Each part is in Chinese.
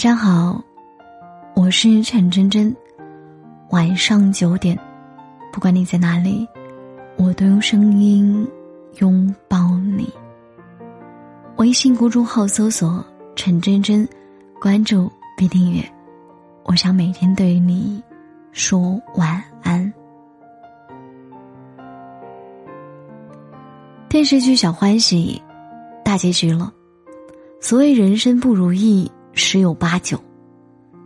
上好，我是陈真真。晚上九点，不管你在哪里，我都用声音拥抱你。微信公众号搜索“陈真真”，关注并订阅。我想每天对你说晚安。电视剧《小欢喜》大结局了。所谓人生不如意十有八九，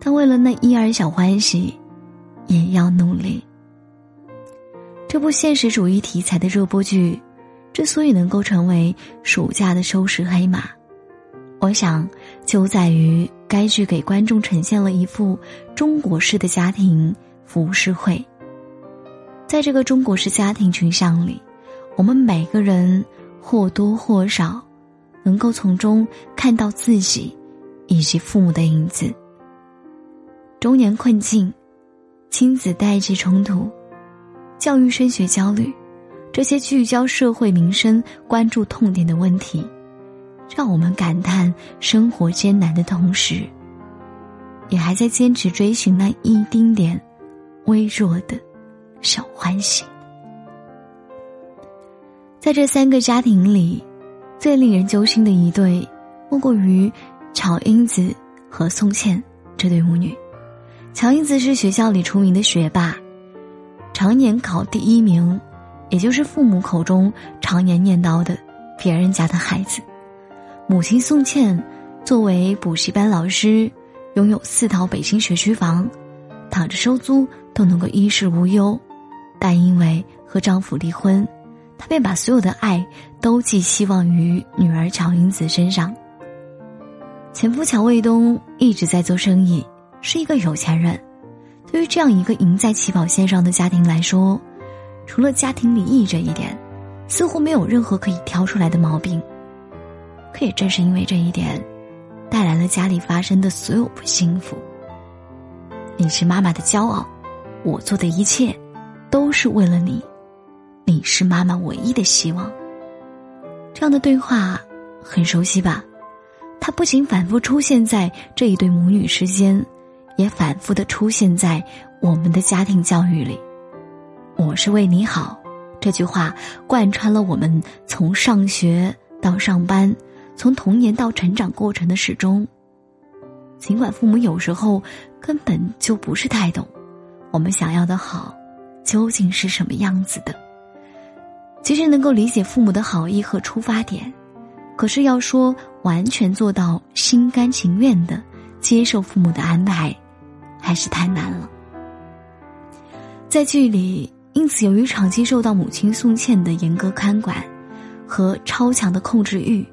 但为了那一儿小欢喜，也要努力。这部现实主义题材的热播剧，之所以能够成为暑假的收视黑马，我想就在于该剧给观众呈现了一幅中国式的家庭浮世绘。在这个中国式家庭群像里。我们每个人或多或少，能够从中看到自己以及父母的影子。中年困境、亲子代际冲突、教育升学焦虑，这些聚焦社会民生、关注痛点的问题，让我们感叹生活艰难的同时，也还在坚持追寻那一丁点微弱的小欢喜。在这三个家庭里，最令人揪心的一对，莫过于乔英子和宋茜这对母女。乔英子是学校里出名的学霸，常年考第一名，也就是父母口中常年念叨的“别人家的孩子”。母亲宋茜作为补习班老师，拥有四套北京学区房，躺着收租都能够衣食无忧，但因为和丈夫离婚。她便把所有的爱都寄希望于女儿乔英子身上。前夫乔卫东一直在做生意，是一个有钱人。对于这样一个赢在起跑线上的家庭来说，除了家庭离异这一点，似乎没有任何可以挑出来的毛病。可也正是因为这一点，带来了家里发生的所有不幸福。你是妈妈的骄傲，我做的一切，都是为了你。你是妈妈唯一的希望。这样的对话很熟悉吧？它不仅反复出现在这一对母女之间，也反复的出现在我们的家庭教育里。我是为你好，这句话贯穿了我们从上学到上班，从童年到成长过程的始终。尽管父母有时候根本就不是太懂，我们想要的好究竟是什么样子的。其实能够理解父母的好意和出发点，可是要说完全做到心甘情愿的接受父母的安排，还是太难了。在剧里，因此由于长期受到母亲宋茜的严格看管和超强的控制欲，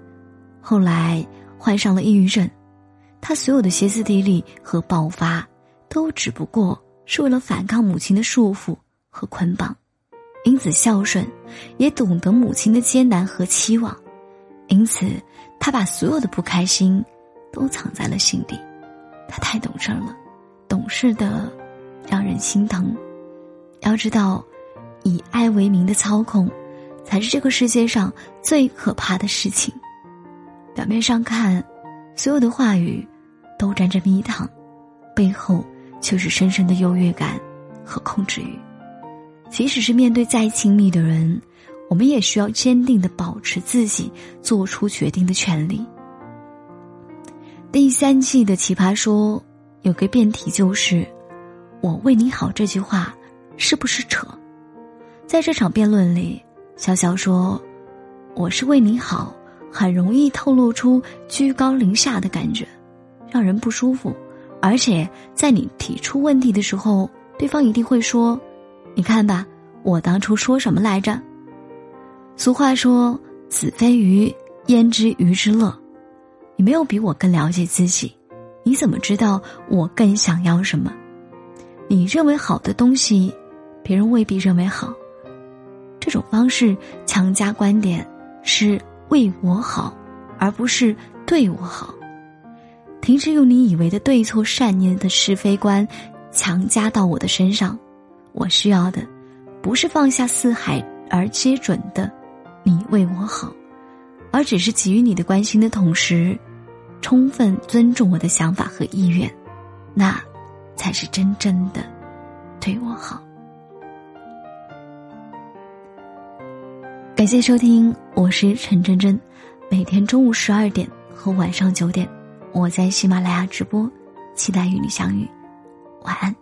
后来患上了抑郁症。他所有的歇斯底里和爆发，都只不过是为了反抗母亲的束缚和捆绑。因此孝顺，也懂得母亲的艰难和期望，因此他把所有的不开心都藏在了心底。他太懂事了，懂事的让人心疼。要知道，以爱为名的操控，才是这个世界上最可怕的事情。表面上看，所有的话语都沾着蜜糖，背后却是深深的优越感和控制欲。即使是面对再亲密的人，我们也需要坚定的保持自己做出决定的权利。第三季的奇葩说有个辩题就是“我为你好”这句话是不是扯？在这场辩论里，小小说：“我是为你好”，很容易透露出居高临下的感觉，让人不舒服。而且在你提出问题的时候，对方一定会说。你看吧，我当初说什么来着？俗话说“子非鱼，焉知鱼之乐”。你没有比我更了解自己，你怎么知道我更想要什么？你认为好的东西，别人未必认为好。这种方式强加观点是为我好，而不是对我好。停止用你以为的对错善念的是非观强加到我的身上。我需要的，不是放下四海而皆准的“你为我好”，而只是给予你的关心的同时，充分尊重我的想法和意愿，那才是真正的对我好。感谢收听，我是陈真真。每天中午十二点和晚上九点，我在喜马拉雅直播，期待与你相遇。晚安。